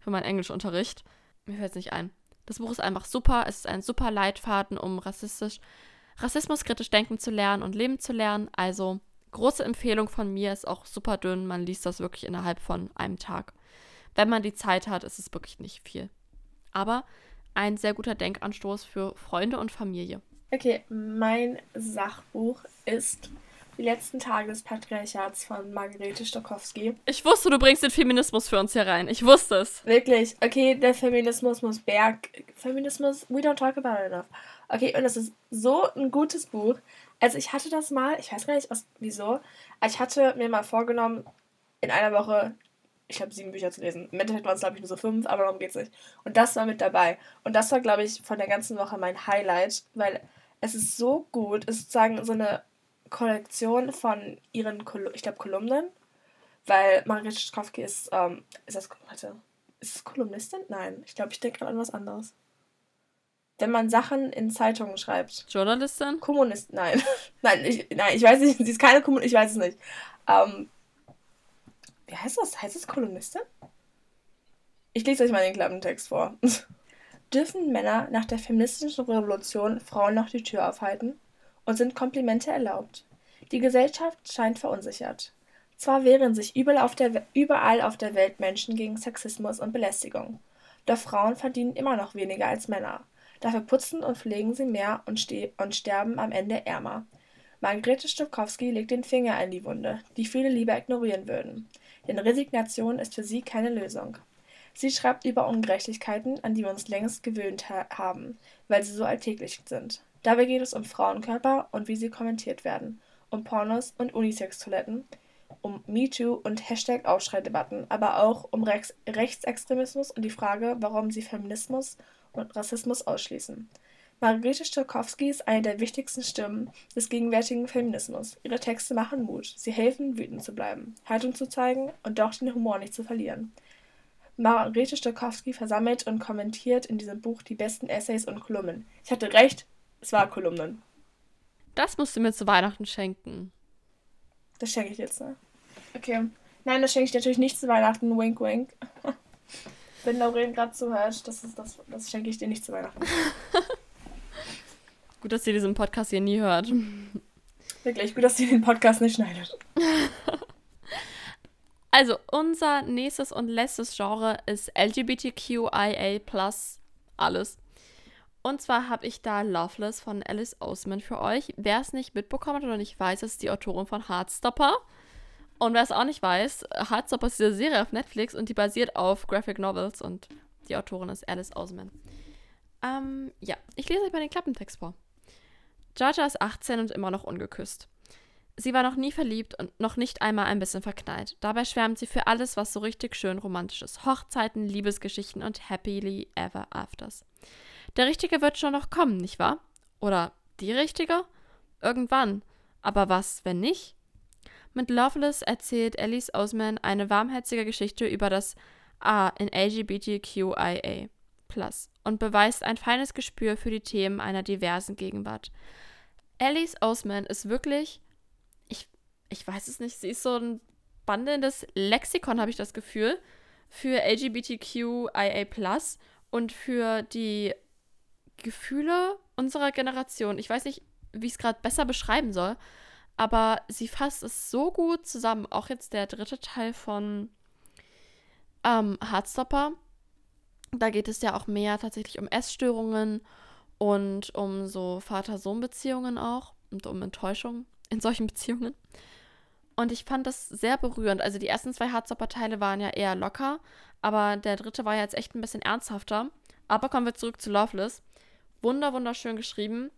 für meinen Englischunterricht. Mir fällt es nicht ein. Das Buch ist einfach super. Es ist ein super Leitfaden, um rassistisch, rassismuskritisch denken zu lernen und leben zu lernen. Also große Empfehlung von mir, ist auch super dünn. Man liest das wirklich innerhalb von einem Tag. Wenn man die Zeit hat, ist es wirklich nicht viel. Aber ein sehr guter Denkanstoß für Freunde und Familie. Okay, mein Sachbuch ist Die letzten Tage des Patriarchats von Margarete Stokowski. Ich wusste, du bringst den Feminismus für uns hier rein. Ich wusste es. Wirklich. Okay, der Feminismus muss Berg. Feminismus, we don't talk about it enough. Okay, und das ist so ein gutes Buch. Also ich hatte das mal, ich weiß gar nicht aus, wieso, ich hatte mir mal vorgenommen, in einer Woche, ich glaube, sieben Bücher zu lesen. Im Endeffekt waren es, glaube ich, nur so fünf, aber darum geht es nicht. Und das war mit dabei. Und das war, glaube ich, von der ganzen Woche mein Highlight, weil es ist so gut. Es ist sozusagen so eine Kollektion von ihren, Kol ich glaube, Kolumnen. Weil Margaret Schkowski ist, ähm, ist das, warte, ist es Kolumnistin? Nein, ich glaube, ich denke gerade an was anderes. Wenn man Sachen in Zeitungen schreibt. Journalistin? Kommunist, nein. [LAUGHS] nein, ich, nein, ich weiß nicht, sie ist keine Kommunistin, ich weiß es nicht. Ähm, wie heißt das? Heißt es Kolumnistin? Ich lese euch mal den Klappentext vor. [LAUGHS] Dürfen Männer nach der feministischen Revolution Frauen noch die Tür aufhalten? Und sind Komplimente erlaubt? Die Gesellschaft scheint verunsichert. Zwar wehren sich überall auf, der, überall auf der Welt Menschen gegen Sexismus und Belästigung, doch Frauen verdienen immer noch weniger als Männer. Dafür putzen und pflegen sie mehr und, und sterben am Ende ärmer. Margrethe Stokowski legt den Finger in die Wunde, die viele lieber ignorieren würden. Denn Resignation ist für sie keine Lösung. Sie schreibt über Ungerechtigkeiten, an die wir uns längst gewöhnt ha haben, weil sie so alltäglich sind. Dabei geht es um Frauenkörper und wie sie kommentiert werden, um Pornos und Unisex-Toiletten, um MeToo und Hashtag-Aufschreidebatten, aber auch um Rex Rechtsextremismus und die Frage, warum sie Feminismus und Rassismus ausschließen. Margarete Stokowski ist eine der wichtigsten Stimmen des gegenwärtigen Feminismus. Ihre Texte machen Mut. Sie helfen, wütend zu bleiben, Haltung zu zeigen und doch den Humor nicht zu verlieren. Margarete Stokowski versammelt und kommentiert in diesem Buch die besten Essays und Kolumnen. Ich hatte recht, es war Kolumnen. Das musst du mir zu Weihnachten schenken. Das schenke ich jetzt, ne? Okay. Nein, das schenke ich natürlich nicht zu Weihnachten. Wink, wink. [LAUGHS] Wenn Lauren gerade zuhört, das, ist das, das schenke ich dir nicht zu Weihnachten. [LAUGHS] gut, dass sie diesen Podcast hier nie hört. [LAUGHS] Wirklich, gut, dass sie den Podcast nicht schneidet. [LAUGHS] Also, unser nächstes und letztes Genre ist LGBTQIA+, alles. Und zwar habe ich da Loveless von Alice Oseman für euch. Wer es nicht mitbekommen hat oder nicht weiß, ist die Autorin von Heartstopper. Und wer es auch nicht weiß, Heartstopper ist diese Serie auf Netflix und die basiert auf Graphic Novels und die Autorin ist Alice Oseman. Ähm, ja, ich lese euch mal den Klappentext vor. Georgia ist 18 und immer noch ungeküsst. Sie war noch nie verliebt und noch nicht einmal ein bisschen verknallt. Dabei schwärmt sie für alles, was so richtig schön romantisch ist. Hochzeiten, Liebesgeschichten und happily ever afters. Der Richtige wird schon noch kommen, nicht wahr? Oder die Richtige? Irgendwann. Aber was, wenn nicht? Mit Loveless erzählt Alice Osman eine warmherzige Geschichte über das A in LGBTQIA und beweist ein feines Gespür für die Themen einer diversen Gegenwart. Alice Osman ist wirklich, ich, ich weiß es nicht, sie ist so ein wandelndes Lexikon, habe ich das Gefühl, für LGBTQIA und für die Gefühle unserer Generation. Ich weiß nicht, wie ich es gerade besser beschreiben soll, aber sie fasst es so gut zusammen. Auch jetzt der dritte Teil von ähm, Heartstopper. Da geht es ja auch mehr tatsächlich um Essstörungen und um so Vater-Sohn-Beziehungen auch und um Enttäuschung [LAUGHS] in solchen Beziehungen. Und ich fand das sehr berührend. Also die ersten zwei Heartstopper-Teile waren ja eher locker, aber der dritte war jetzt echt ein bisschen ernsthafter. Aber kommen wir zurück zu Loveless. Wunder, wunderschön geschrieben.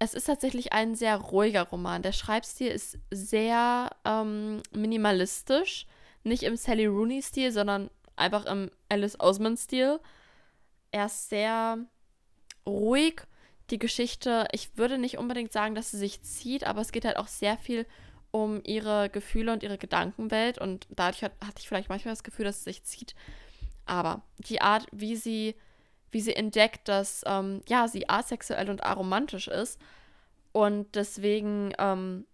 Es ist tatsächlich ein sehr ruhiger Roman. Der Schreibstil ist sehr ähm, minimalistisch. Nicht im Sally Rooney-Stil, sondern einfach im Alice Osman-Stil. Er ist sehr ruhig. Die Geschichte, ich würde nicht unbedingt sagen, dass sie sich zieht, aber es geht halt auch sehr viel um ihre Gefühle und ihre Gedankenwelt. Und dadurch hat, hatte ich vielleicht manchmal das Gefühl, dass es sich zieht. Aber die Art, wie sie wie sie entdeckt, dass ähm, ja, sie asexuell und aromantisch ist und deswegen ähm,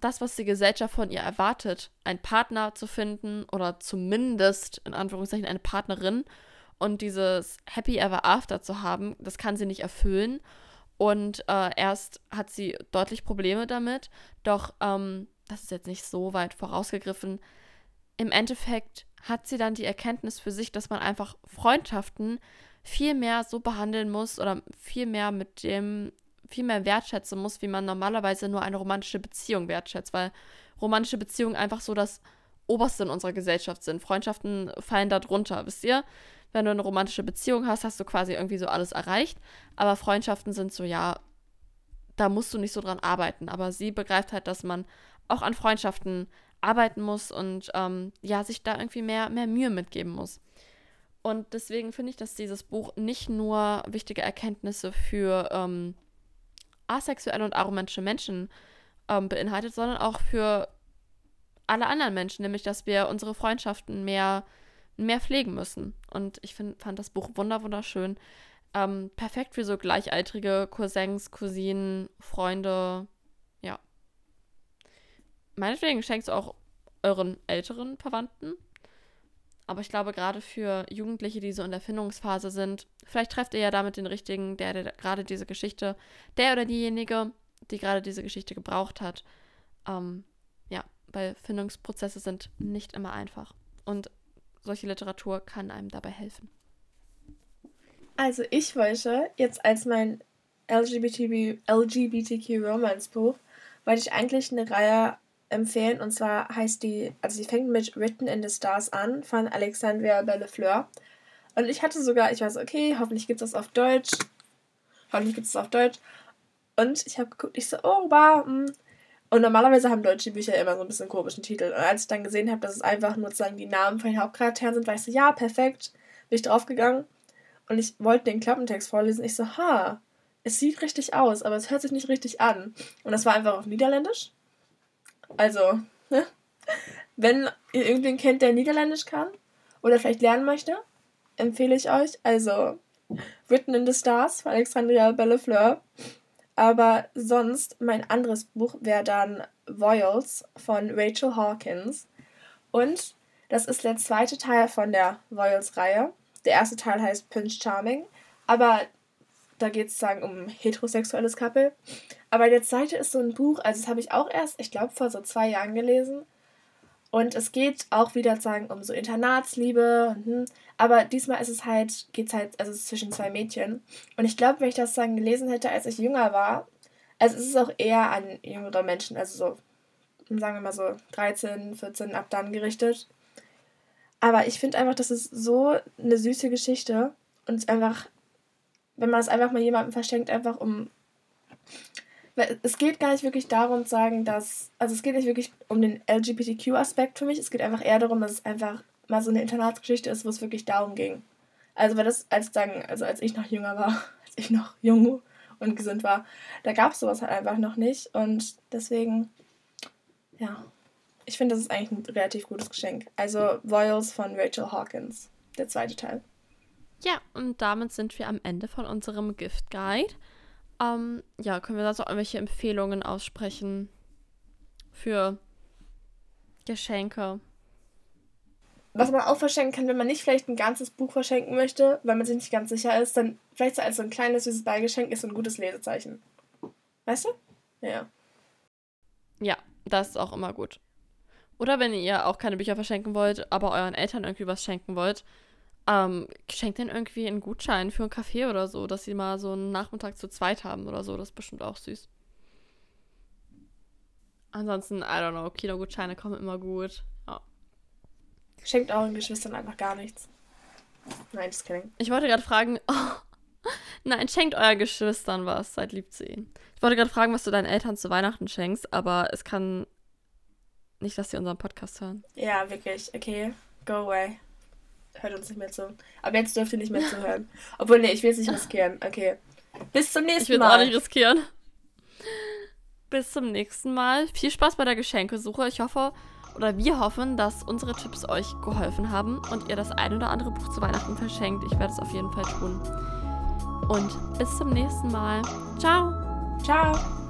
das, was die Gesellschaft von ihr erwartet, einen Partner zu finden oder zumindest in Anführungszeichen eine Partnerin und dieses Happy Ever After zu haben, das kann sie nicht erfüllen. Und äh, erst hat sie deutlich Probleme damit, doch ähm, das ist jetzt nicht so weit vorausgegriffen. Im Endeffekt hat sie dann die Erkenntnis für sich, dass man einfach Freundschaften viel mehr so behandeln muss oder viel mehr mit dem viel mehr wertschätzen muss, wie man normalerweise nur eine romantische Beziehung wertschätzt, weil romantische Beziehungen einfach so das Oberste in unserer Gesellschaft sind. Freundschaften fallen da drunter, wisst ihr? Wenn du eine romantische Beziehung hast, hast du quasi irgendwie so alles erreicht. Aber Freundschaften sind so, ja, da musst du nicht so dran arbeiten. Aber sie begreift halt, dass man auch an Freundschaften arbeiten muss und ähm, ja, sich da irgendwie mehr, mehr Mühe mitgeben muss. Und deswegen finde ich, dass dieses Buch nicht nur wichtige Erkenntnisse für ähm, asexuelle und aromantische Menschen ähm, beinhaltet, sondern auch für alle anderen Menschen, nämlich dass wir unsere Freundschaften mehr, mehr pflegen müssen. Und ich find, fand das Buch wunder wunderschön. Ähm, perfekt für so gleichaltrige Cousins, Cousinen, Freunde. Ja. Meinetwegen schenkst du auch euren älteren Verwandten aber ich glaube, gerade für Jugendliche, die so in der Findungsphase sind, vielleicht trefft ihr ja damit den richtigen, der, der gerade diese Geschichte, der oder diejenige, die gerade diese Geschichte gebraucht hat. Ähm, ja, weil Findungsprozesse sind nicht immer einfach. Und solche Literatur kann einem dabei helfen. Also ich wollte jetzt als mein LGBTQ, LGBTQ Romance Buch, wollte ich eigentlich eine Reihe empfehlen. Und zwar heißt die, also sie fängt mit Written in the Stars an von Alexandria Bellefleur. Und ich hatte sogar, ich war so, okay, hoffentlich gibt es das auf Deutsch. Hoffentlich gibt es das auf Deutsch. Und ich habe geguckt, ich so, oh, wow. Hm. Und normalerweise haben deutsche Bücher immer so ein bisschen komischen Titel. Und als ich dann gesehen habe, dass es einfach nur sozusagen die Namen von den Hauptcharakteren sind, war ich so, ja, perfekt. Bin ich draufgegangen. Und ich wollte den Klappentext vorlesen. Ich so, ha, es sieht richtig aus, aber es hört sich nicht richtig an. Und das war einfach auf Niederländisch. Also, ne? wenn ihr irgendwen kennt, der Niederländisch kann oder vielleicht lernen möchte, empfehle ich euch. Also, Written in the Stars von Alexandria Bellefleur. Aber sonst, mein anderes Buch wäre dann Voyals von Rachel Hawkins. Und das ist der zweite Teil von der Voyals-Reihe. Der erste Teil heißt Prince Charming. Aber da geht es sagen um heterosexuelles Couple. Aber der zweite ist so ein Buch, also das habe ich auch erst, ich glaube, vor so zwei Jahren gelesen. Und es geht auch wieder sagen um so Internatsliebe. Hm. Aber diesmal ist es halt, geht es halt, also zwischen zwei Mädchen. Und ich glaube, wenn ich das sagen gelesen hätte, als ich jünger war, also es ist auch eher an jüngere Menschen, also so, sagen wir mal so 13, 14 ab dann gerichtet. Aber ich finde einfach, das ist so eine süße Geschichte und einfach wenn man es einfach mal jemandem verschenkt, einfach um. Es geht gar nicht wirklich darum zu sagen, dass. Also es geht nicht wirklich um den LGBTQ-Aspekt für mich. Es geht einfach eher darum, dass es einfach mal so eine Internatsgeschichte ist, wo es wirklich darum ging. Also weil das, als sagen, also als ich noch jünger war, [LAUGHS] als ich noch jung und gesund war, da gab es sowas halt einfach noch nicht. Und deswegen, ja, ich finde, das ist eigentlich ein relativ gutes Geschenk. Also Royals von Rachel Hawkins, der zweite Teil. Ja, und damit sind wir am Ende von unserem Gift Guide. Ähm, ja, können wir da so irgendwelche Empfehlungen aussprechen für Geschenke? Was man auch verschenken kann, wenn man nicht vielleicht ein ganzes Buch verschenken möchte, weil man sich nicht ganz sicher ist, dann vielleicht so als so ein kleines süßes Beigeschenk ist so ein gutes Lesezeichen. Weißt du? Ja. Ja, das ist auch immer gut. Oder wenn ihr auch keine Bücher verschenken wollt, aber euren Eltern irgendwie was schenken wollt, ähm, schenkt denen irgendwie einen Gutschein für einen Kaffee oder so, dass sie mal so einen Nachmittag zu zweit haben oder so. Das ist bestimmt auch süß. Ansonsten, I don't know, Kinogutscheine kommen immer gut. Ja. Schenkt euren Geschwistern einfach gar nichts. Nein, das kidding. Ich wollte gerade fragen, oh, [LAUGHS] nein, schenkt euren Geschwistern was, seid lieb zu ihnen. Ich wollte gerade fragen, was du deinen Eltern zu Weihnachten schenkst, aber es kann nicht, dass sie unseren Podcast hören. Ja, wirklich. Okay, go away hört uns nicht mehr zu. Aber jetzt dürft ihr nicht mehr zuhören. Obwohl, nee, ich will es nicht riskieren. Okay. Bis zum nächsten Mal. Ich will es auch nicht riskieren. Bis zum nächsten Mal. Viel Spaß bei der Geschenkesuche. Ich hoffe, oder wir hoffen, dass unsere Tipps euch geholfen haben und ihr das ein oder andere Buch zu Weihnachten verschenkt. Ich werde es auf jeden Fall tun. Und bis zum nächsten Mal. Ciao. Ciao.